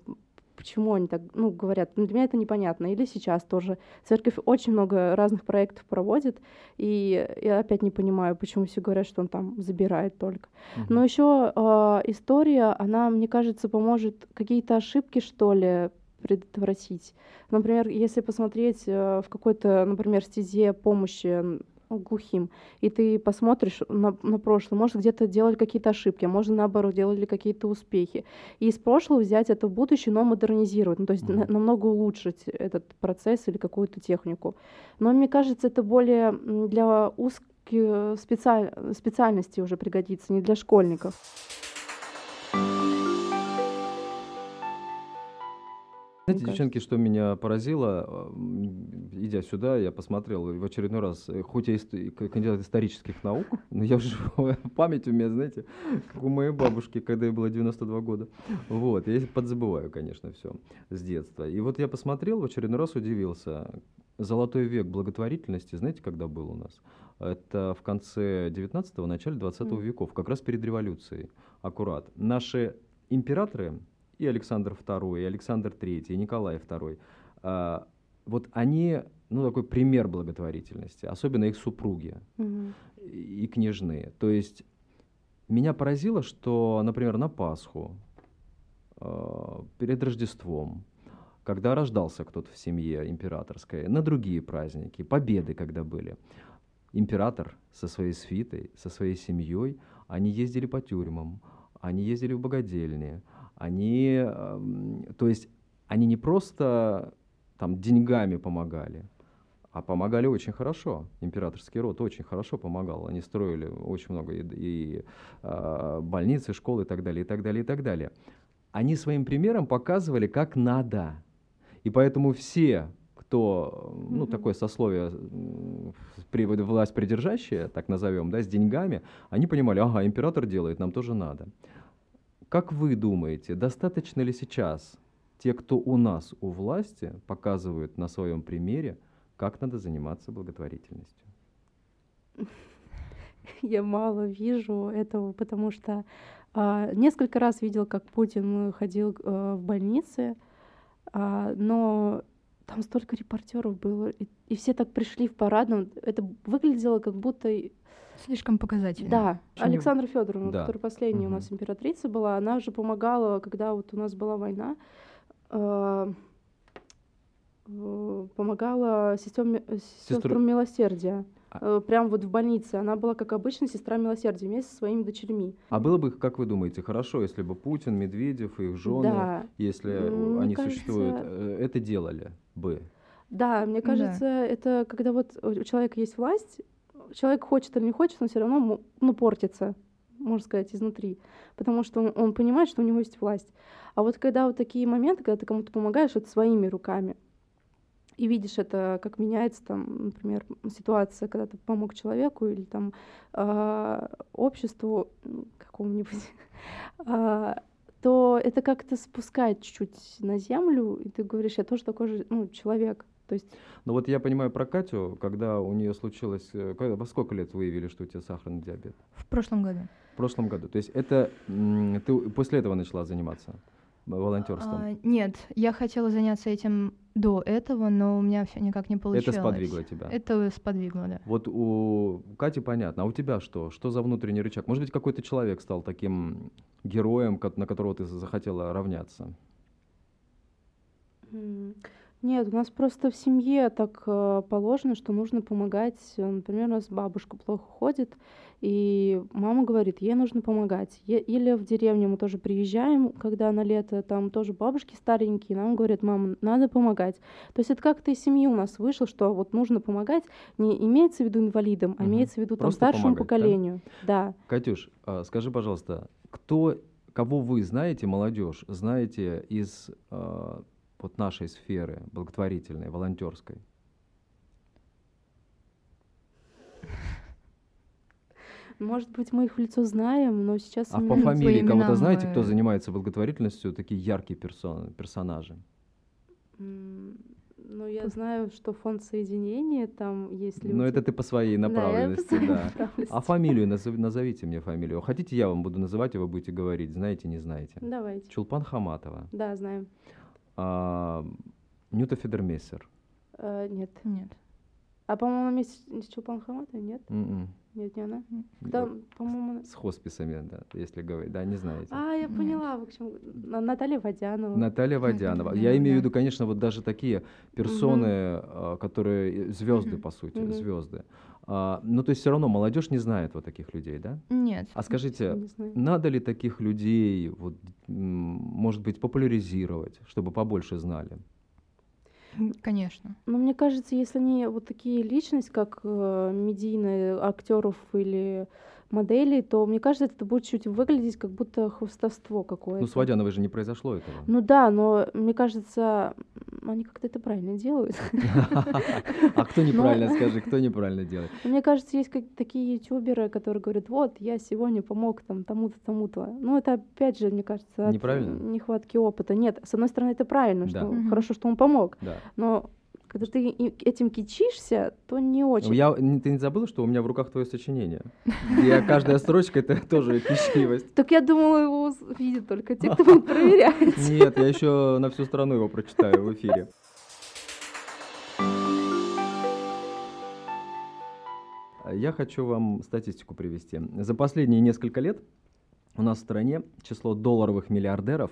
почему они так, ну, говорят. Ну, для меня это непонятно. Или сейчас тоже. Церковь очень много разных проектов проводит, и я опять не понимаю, почему все говорят, что он там забирает только. Мгм. Но еще история, она, мне кажется, поможет какие-то ошибки, что ли, предотвратить. Например, если посмотреть э, в какой-то, например, стезе помощи ну, глухим, и ты посмотришь на, на прошлое, может, где-то делали какие-то ошибки, а может, наоборот, делали какие-то успехи. И из прошлого взять это в будущее, но модернизировать, ну, то есть Мгм. на- намного улучшить этот процесс или какую-то технику. Но мне кажется, это более для узких специаль- специальностей уже пригодится, не для школьников. Знаете, Мне девчонки, что меня поразило, идя сюда, я посмотрел и в очередной раз, э, хоть я к- кандидат исторических наук, но я уже память у меня, знаете, как у моей бабушки, когда ей было 92 года. Вот, я подзабываю, конечно, все с детства. И вот я посмотрел, в очередной раз удивился. Золотой век благотворительности, знаете, когда был у нас? Это в конце 19-го, начале 20 Мгм. веков, как раз перед революцией, аккурат. Наши императоры, и Александр II, и Александр III, и Николай II, а, вот они, ну, такой пример благотворительности, особенно их супруги Мгм. и княжны. То есть меня поразило, что, например, на Пасху, а, перед Рождеством, когда рождался кто-то в семье императорской, на другие праздники, победы когда были, император со своей свитой, со своей семьей, они ездили по тюрьмам, они ездили в богадельни, они, эм, то есть они не просто там деньгами помогали, а помогали очень хорошо. Императорский род очень хорошо помогал. Они строили очень много и, и, а, больниц, и школ, и так далее, и так далее, и так далее. Они своим примером показывали, как надо. И поэтому все, кто, ну, Мгм. такое сословие, власть придержащее, так назовем, да, с деньгами, они понимали, ага, император делает, нам тоже надо. Как вы думаете, достаточно ли сейчас те, кто у нас у власти, показывают на своем примере, как надо заниматься благотворительностью? Я мало вижу этого, потому что а, несколько раз видел, как Путин ходил э, в больницы, а, но там столько репортеров было, и, и все так пришли в парадном. Это выглядело как будто... Слишком показательно. Да, Очень не- Александра Федоровна, Да. которая последняя у Мгм. нас императрица была, она же помогала, когда вот у нас была война, э, э, помогала сестём, Сестру- сестрам милосердия. А- Э, Прям вот в больнице. Она была, как обычно, сестра милосердия вместе со своими дочерьми. А было бы, как вы думаете, хорошо, если бы Путин, Медведев, их жены, Да. если мне они кажется- существуют, э, это делали бы? Да, мне Да. кажется, это когда вот у человека есть власть, человек хочет или не хочет, он все равно ну, портится, можно сказать, изнутри. Потому что он, он понимает, что у него есть власть. А вот когда вот такие моменты, когда ты кому-то помогаешь вот своими руками, и видишь это, как меняется там, например, ситуация, когда ты помог человеку или там а, обществу какому-нибудь, а, то это как-то спускает чуть-чуть на землю, и ты говоришь, я тоже такой же ну, человек. То есть Ну вот я понимаю про Катю, когда у нее случилось, э, когда- во сколько лет выявили, что у тебя сахарный диабет? В прошлом году. В прошлом году. То есть это ты после этого начала заниматься волонтерством? А, нет, я хотела заняться этим до этого, но у меня все никак не получилось. это сподвигло тебя? Это сподвигло, да. Вот у Кати понятно, а у тебя что? Что за внутренний рычаг? Может быть, какой-то человек стал таким героем, на которого ты захотела равняться? М, Нет, у нас просто в семье так э, положено, что нужно помогать. Э, Например, у нас бабушка плохо ходит, и мама говорит, ей нужно помогать. Е- Или в деревню мы тоже приезжаем, когда на лето, там тоже бабушки старенькие, нам говорят, мама, надо помогать. То есть это как-то из семьи у нас вышло, что вот нужно помогать, не имеется в виду инвалидам, а имеется в виду там Просто старшему помогать, да? поколению. Да. Катюш, а, скажи, пожалуйста, кто, кого вы знаете, молодежь, знаете из а, вот нашей сферы благотворительной, волонтерской? Может быть, мы их в лицо знаем, но сейчас А по фамилии по кого-то знаете, кто занимается благотворительностью, такие яркие персон- персонажи? Ну, я знаю, что фонд соединения там есть люди. Ну, это ты по своей Да, направленности, своей да. направленности. А фамилию назов- назовите мне фамилию. Хотите, я вам буду называть, и вы будете говорить, знаете, не знаете. Давайте. Чулпан Хаматова, Да, знаем. А, Нюта Федермессер. Э, нет. Нет. А, по-моему, она вместе с Чулпан Хаматовой? Нет? М-м. Нет, не она. Ну, Там, по-моему... С хосписами, да, если говорить. Да, не знаете. А, я Нет. поняла, в общем, На- Наталья Водянова. Наталья Водянова. Я имею в да. виду, конечно, вот даже такие персоны, а, которые звезды, по сути, звезды. А, ну, то есть все равно молодежь не знает вот таких людей, да? Нет. А скажите, надо ли таких людей, вот, может быть, популяризировать, чтобы побольше знали? Конечно. Но мне кажется, если они вот такие личности, как э, медийные актеров или моделей, то мне кажется, это будет чуть выглядеть как будто хвостовство какое-то. Ну, с Водяновой же не произошло этого. Ну да, но мне кажется, они как-то это правильно делают. А кто неправильно, скажи, кто неправильно делает? Мне кажется, есть такие ютуберы, которые говорят, вот, я сегодня помог там тому-то, тому-то. Ну, это опять же, мне кажется, от Неправильно? нехватки опыта. Нет, с одной стороны, это правильно, что хорошо, что он помог. Но когда ты этим кичишься, то не очень. Я, ты не забыла, что у меня в руках твое сочинение? Я каждая строчка это тоже кичливость. Так я думала, его видят только те, кто будет проверять. Нет, я еще на всю страну его прочитаю в эфире. Я хочу вам статистику привести. За последние несколько лет у нас в стране число долларовых миллиардеров,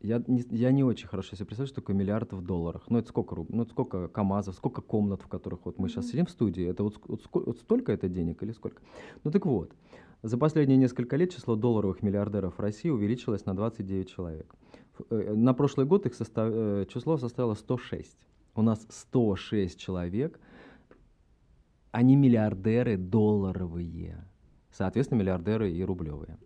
я не, я не очень хорошо себе представляю, что такое миллиард в долларах. Ну, это сколько рублей, ну, это сколько КАМАЗов, сколько комнат, в которых вот мы сейчас Мгм. сидим в студии, это вот, вот вот столько это денег или сколько? Ну, так вот, за последние несколько лет число долларовых миллиардеров в России увеличилось на 29 человек. Ф- э, На прошлый год их состав- э, число составило 106. У нас 106 человек, они миллиардеры долларовые. Соответственно, миллиардеры и рублевые.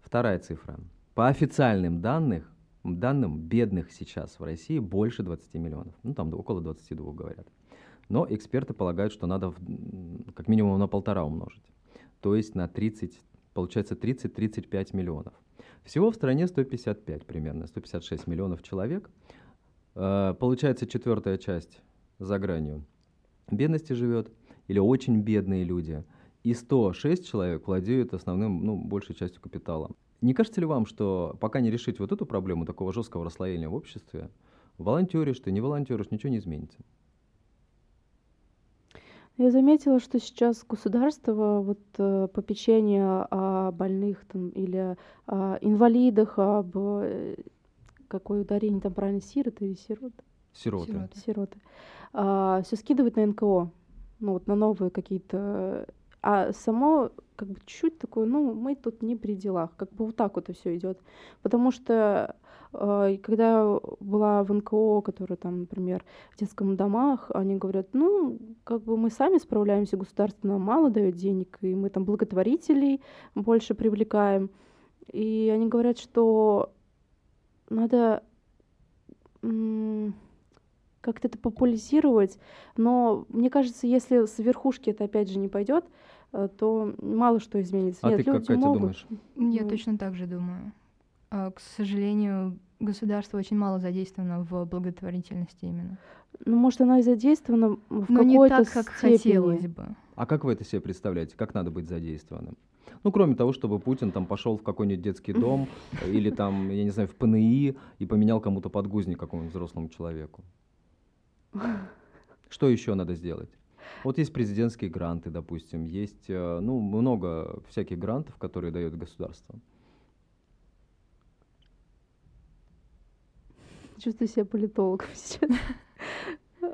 Вторая цифра. По официальным данным, данным бедных сейчас в России больше 20 миллионов. Ну, там около 22 говорят. Но эксперты полагают, что надо в- как минимум на полтора умножить. То есть на 30, получается 30-35 миллионов. Всего в стране 155 примерно, 156 миллионов человек. Э, Получается четвертая часть за гранью бедности живет, или очень бедные люди. И 106 человек владеют основным, ну, большей частью капитала. Не кажется ли вам, что пока не решить вот эту проблему такого жесткого расслоения в обществе, волонтеришь ты, не волонтеришь, ничего не изменится? Я заметила, что сейчас государство вот э, попечение о больных там или о инвалидах, об э, какое ударение там правильно сироты или сироты, Сироты. Сироты. сироты, все скидывает на НКО, ну вот на новые какие-то, а само как бы чуть-чуть такое, ну мы тут не при делах, как бы вот так вот и все идет, потому что э, когда была в НКО, которая там, например, в детском домах, они говорят, ну, как бы мы сами справляемся, государство нам мало дает денег, и мы там благотворителей больше привлекаем. И они говорят, что надо как-то это популяризировать, но мне кажется, если с верхушки это опять же не пойдет, то мало что изменится. А Нет, ты как, люди Катя, могут. думаешь? Я Ну. точно так же думаю. А, К сожалению, государство очень мало задействовано в благотворительности именно. Ну, может, она и задействована в Но не какой-то так, как степени. хотелось бы. А как вы это себе представляете? Как надо быть задействованным? Ну, кроме того, чтобы Путин там пошел в какой-нибудь детский дом или там, я не знаю, в ПНИ и поменял кому-то подгузник какому-нибудь взрослому человеку. Что еще надо сделать? Вот есть президентские гранты, допустим, есть э, ну, много всяких грантов, которые дает государство. чувствую себя политологом сейчас.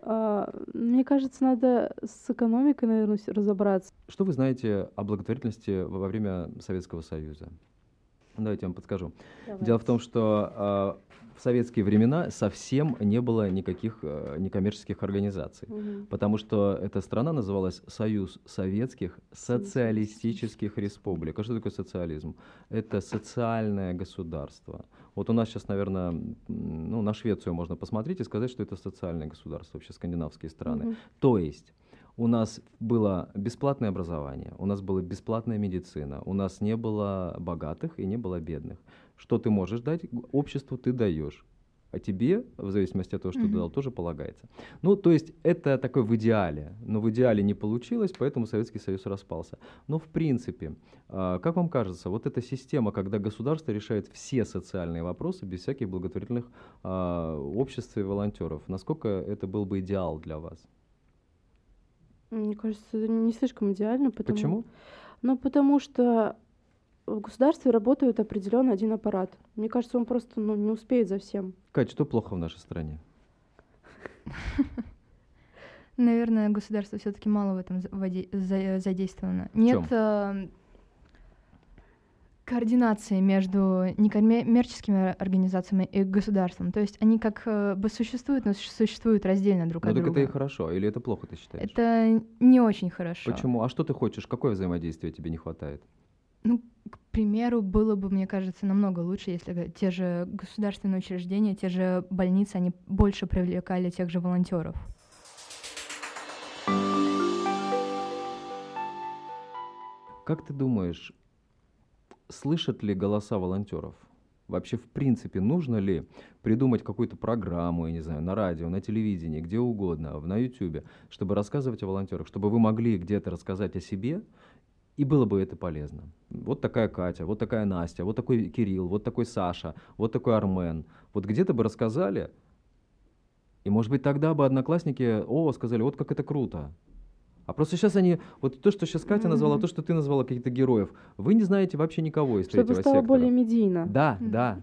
А, мне кажется, надо с экономикой, наверное, разобраться. Что вы знаете о благотворительности во время Советского Союза? Давайте я вам подскажу. Давайте. Дело в том, что э, в советские времена совсем не было никаких э, некоммерческих организаций, угу. потому что эта страна называлась Союз Советских Социалистических Республик. А что такое социализм? Это социальное государство. Вот у нас сейчас, наверное, ну, на Швецию можно посмотреть и сказать, что это социальное государство, вообще скандинавские страны. Угу. То есть у нас было бесплатное образование, у нас была бесплатная медицина, у нас не было богатых и не было бедных. Что ты можешь дать обществу, ты даешь. А тебе, в зависимости от того, что mm-hmm. ты дал, тоже полагается. Ну, то есть это такое в идеале. Но в идеале не получилось, поэтому Советский Союз распался. Но в принципе, э, как вам кажется, вот эта система, когда государство решает все социальные вопросы без всяких благотворительных э, обществ и волонтеров, насколько это был бы идеал для вас? Мне кажется, это не слишком идеально. Потому... Почему? Ну, потому что в государстве работает определенный один аппарат. Мне кажется, он просто ну, не успеет за всем. Кать, что плохо в нашей стране? Наверное, государство все-таки мало в этом задействовано. Нет э, координации между некоммерческими организациями и государством. То есть они как э, бы существуют, но существуют раздельно друг ну, от так друга. это и хорошо, или это плохо, ты считаешь? Это не очень хорошо. Почему? А что ты хочешь? Какое взаимодействие тебе не хватает? Ну, к примеру, было бы, мне кажется, намного лучше, если те же государственные учреждения, те же больницы, они больше привлекали тех же волонтеров. Как ты думаешь, слышат ли голоса волонтеров? Вообще, в принципе, нужно ли придумать какую-то программу, я не знаю, на радио, на телевидении, где угодно, на YouTube, чтобы рассказывать о волонтерах, чтобы вы могли где-то рассказать о себе, и было бы это полезно. Вот такая Катя, вот такая Настя, вот такой Кирилл, вот такой Саша, вот такой Армен. Вот где-то бы рассказали, и, может быть, тогда бы одноклассники, о, сказали, вот как это круто, а просто сейчас они, вот то, что сейчас Катя назвала, то, что ты назвала каких-то героев, вы не знаете вообще никого из Чтобы третьего стало сектора. более медийно. Да, да.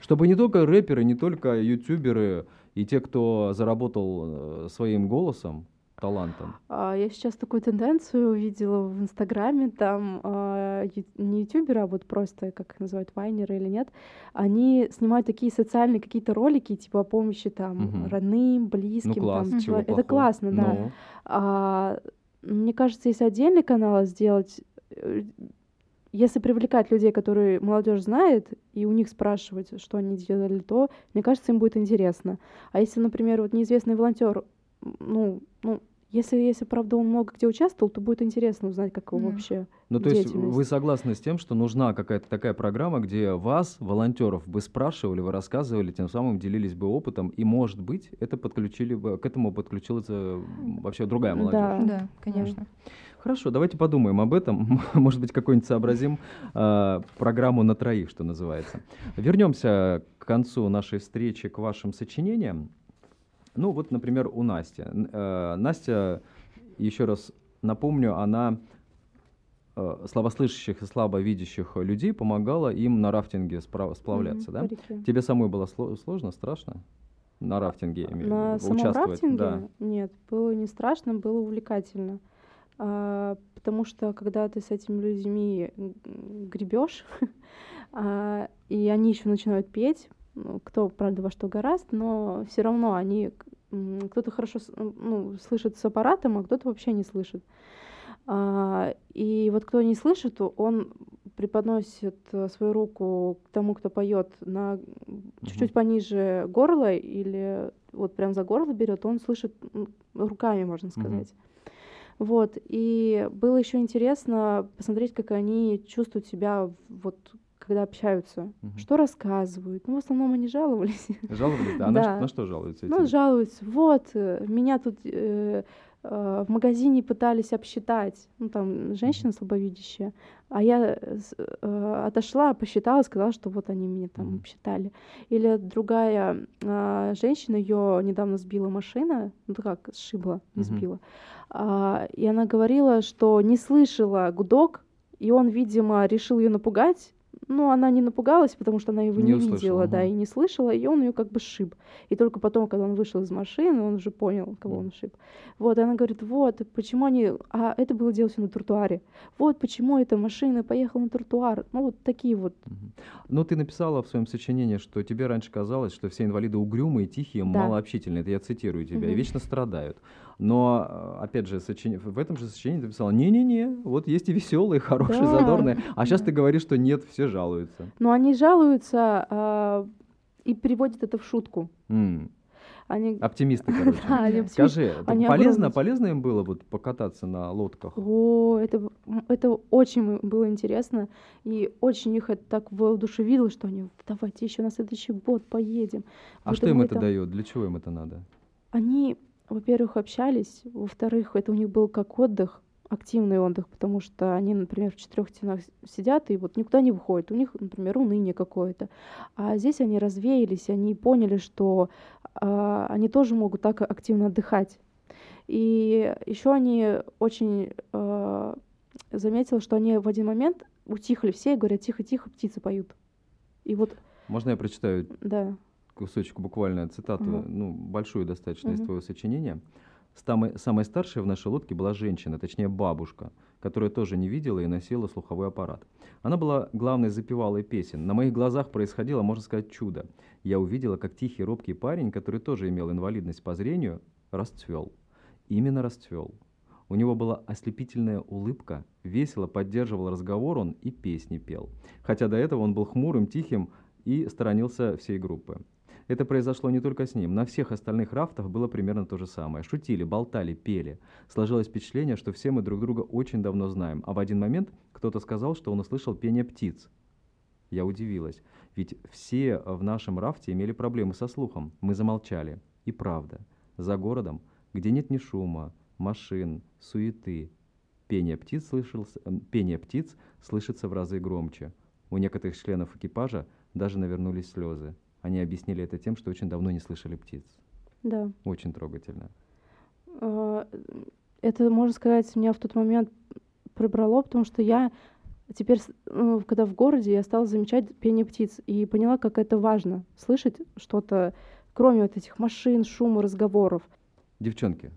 Чтобы не только рэперы, не только ютуберы и те, кто заработал э, своим голосом, талантом? А, я сейчас такую тенденцию увидела в Инстаграме, там а, не ютуберы, а вот просто, как их называют, вайнеры или нет, они снимают такие социальные какие-то ролики, типа о помощи там угу. родным, близким. Ну, класс, там, чего Это классно, да. Ну. А, мне кажется, если отдельный канал сделать, э, если привлекать людей, которые молодежь знает, и у них спрашивать, что они делали, то, мне кажется, им будет интересно. А если, например, вот неизвестный волонтер ну, ну, если, если, правда, он много где участвовал, то будет интересно узнать, как его вообще Ну, то есть вы согласны с тем, что нужна какая-то такая программа, где вас, волонтеров, бы спрашивали, вы рассказывали, тем самым делились бы опытом, и, может быть, это подключили бы, к этому подключилась вообще другая молодежь. Да, да конечно. Хорошо, давайте подумаем об этом. Может быть, какой-нибудь сообразим э, программу на троих, что называется. Вернемся к концу нашей встречи к вашим сочинениям. Ну вот, например, у Насти. Э, Настя, еще раз напомню, она э, слабослышащих и слабовидящих людей помогала им на рафтинге сплавляться, mm-hmm, да? Тебе самой было сло- сложно, страшно? На рафтинге на самом рафтинге? Да. Нет, было не страшно, было увлекательно. А, потому что когда ты с этими людьми гребешь, а, и они еще начинают петь, кто, правда, во что гораст, но все равно они, кто-то хорошо ну, слышит с аппаратом, а кто-то вообще не слышит. А, и вот кто не слышит, он преподносит э, свою руку к тому, кто поет на чуть-чуть пониже горла или вот прям за горло берет, он слышит руками, можно сказать. Mm-hmm. Вот, и было еще интересно посмотреть, как они чувствуют себя вот когда общаются, угу. что рассказывают. Ну, в основном они жаловались. Жаловались, да? А да. На, на что жалуются? Ну, жалуются. Вот, э, меня тут э, э, в магазине пытались обсчитать. Ну, там, женщина слабовидящая. А я э, отошла, посчитала, сказала, что вот они меня там обсчитали. Или другая э, женщина, ее недавно сбила машина, ну, как, сшибла, не mm сбила. А, и она говорила, что не слышала гудок, и он, видимо, решил ее напугать, ну, она не напугалась, потому что она его Не не, услышала, видела, да, ага. и не слышала, и он ее как бы шиб. И только потом, когда он вышел из машины, он уже понял, кого он шиб. Вот, и она говорит, вот, почему они... А это было дело на тротуаре. Вот почему эта машина поехала на тротуар. Ну, вот такие вот. Но ты написала в своем сочинении, что тебе раньше казалось, что все инвалиды угрюмые, тихие, Да. малообщительные. Это я цитирую тебя. И Мгм. вечно страдают. Но, э, опять же, сочини- в этом же сочинении ты писала, не-не-не, вот есть и веселые, хорошие, Да, задорные. А сейчас да. ты говоришь, что нет, все жалуются. Но они жалуются а, и переводят это в шутку. М, Они... Оптимисты, короче. Да, они. Скажи, Они полезно, огромные. полезно им было вот покататься на лодках? О, это, это очень было интересно. И очень их это так воодушевило, что они, давайте еще на следующий год поедем. А Вот что им это там- дает? Для чего им это надо? Они, во-первых, общались, во-вторых, это у них был как отдых, активный отдых, потому что они, например, в четырех стенах сидят и вот никуда не выходят. У них, например, уныние какое-то. А здесь они развеялись, они поняли, что а, они тоже могут так активно отдыхать. И еще они очень а, заметила, что они в один момент утихли все и говорят, тихо-тихо, птицы поют. И вот, Можно я прочитаю да, кусочек буквально цитату, Ага. ну, большую достаточно из Мгм. твоего сочинения. Самой, самой старшей в нашей лодке была женщина, точнее бабушка, которая тоже не видела и носила слуховой аппарат. Она была главной запевалой песен. На моих глазах происходило, можно сказать, чудо. Я увидела, как тихий, робкий парень, который тоже имел инвалидность по зрению, расцвел. Именно расцвел. У него была ослепительная улыбка, весело поддерживал разговор он и песни пел. Хотя до этого он был хмурым, тихим и сторонился всей группы. Это произошло не только с ним. На всех остальных рафтах было примерно то же самое. Шутили, болтали, пели. Сложилось впечатление, что все мы друг друга очень давно знаем. А в один момент кто-то сказал, что он услышал пение птиц. Я удивилась. Ведь все в нашем рафте имели проблемы со слухом. Мы замолчали. И правда. За городом, где нет ни шума, машин, суеты, пение птиц, слышался, э, пение птиц слышится в разы громче. У некоторых членов экипажа даже навернулись слезы. Они объяснили это тем, что очень давно не слышали птиц. да. Очень трогательно. А, Это, можно сказать, меня в тот момент пробрало, потому что я теперь, ну, когда в городе, я стала замечать пение птиц и поняла, как это важно слышать что-то, кроме вот этих машин, шума, разговоров. Девчонки,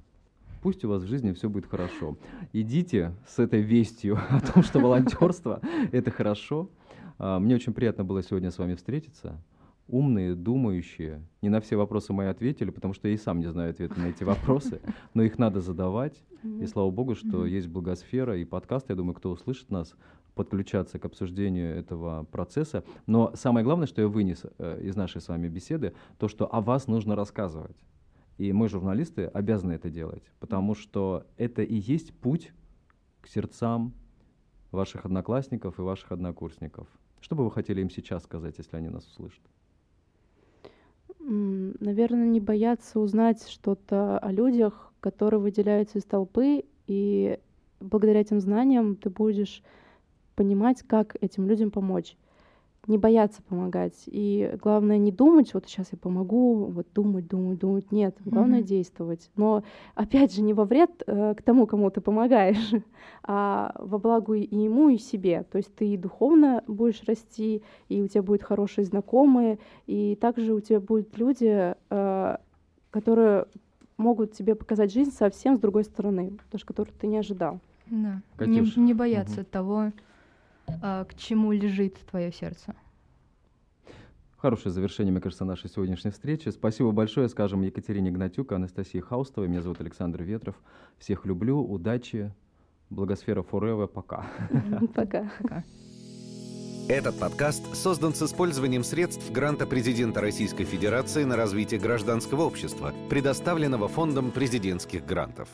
пусть у вас в жизни все будет хорошо. Идите с этой вестью о том, что волонтерство это хорошо. А, Мне очень приятно было сегодня с вами встретиться. Умные, думающие. Не на все вопросы мои ответили, потому что я и сам не знаю ответы на эти вопросы, но их надо задавать. И слава богу, что есть благосфера и подкаст. Я думаю, кто услышит нас, подключаться к обсуждению этого процесса. Но самое главное, что я вынес э, из нашей с вами беседы, то, что о вас нужно рассказывать. И мы, журналисты, обязаны это делать, потому что это и есть путь к сердцам ваших одноклассников и ваших однокурсников. Что бы вы хотели им сейчас сказать, если они нас услышат? Наверное, не бояться узнать что-то о людях, которые выделяются из толпы, и благодаря этим знаниям ты будешь понимать, как этим людям помочь. Не бояться помогать. И главное не думать, вот сейчас я помогу, вот думать, думать, думать. Нет, главное Мгм. действовать. Но опять же не во вред э, к тому, кому ты помогаешь, а во благо и ему, и себе. То есть ты и духовно будешь расти, и у тебя будут хорошие знакомые, и также у тебя будут люди, э, которые могут тебе показать жизнь совсем с другой стороны, даже которую ты не ожидал. Да. Не, Катюш, не бояться мгм. того, а, к чему лежит твое сердце. Хорошее завершение, мне кажется, нашей сегодняшней встречи. Спасибо большое, скажем, Екатерине Гнатюк, Анастасии Хаустовой. Меня зовут Александр Ветров. Всех люблю, удачи, благосфера Forever, пока. Пока. Пока. Этот подкаст создан с использованием средств гранта президента Российской Федерации на развитие гражданского общества, предоставленного Фондом президентских грантов.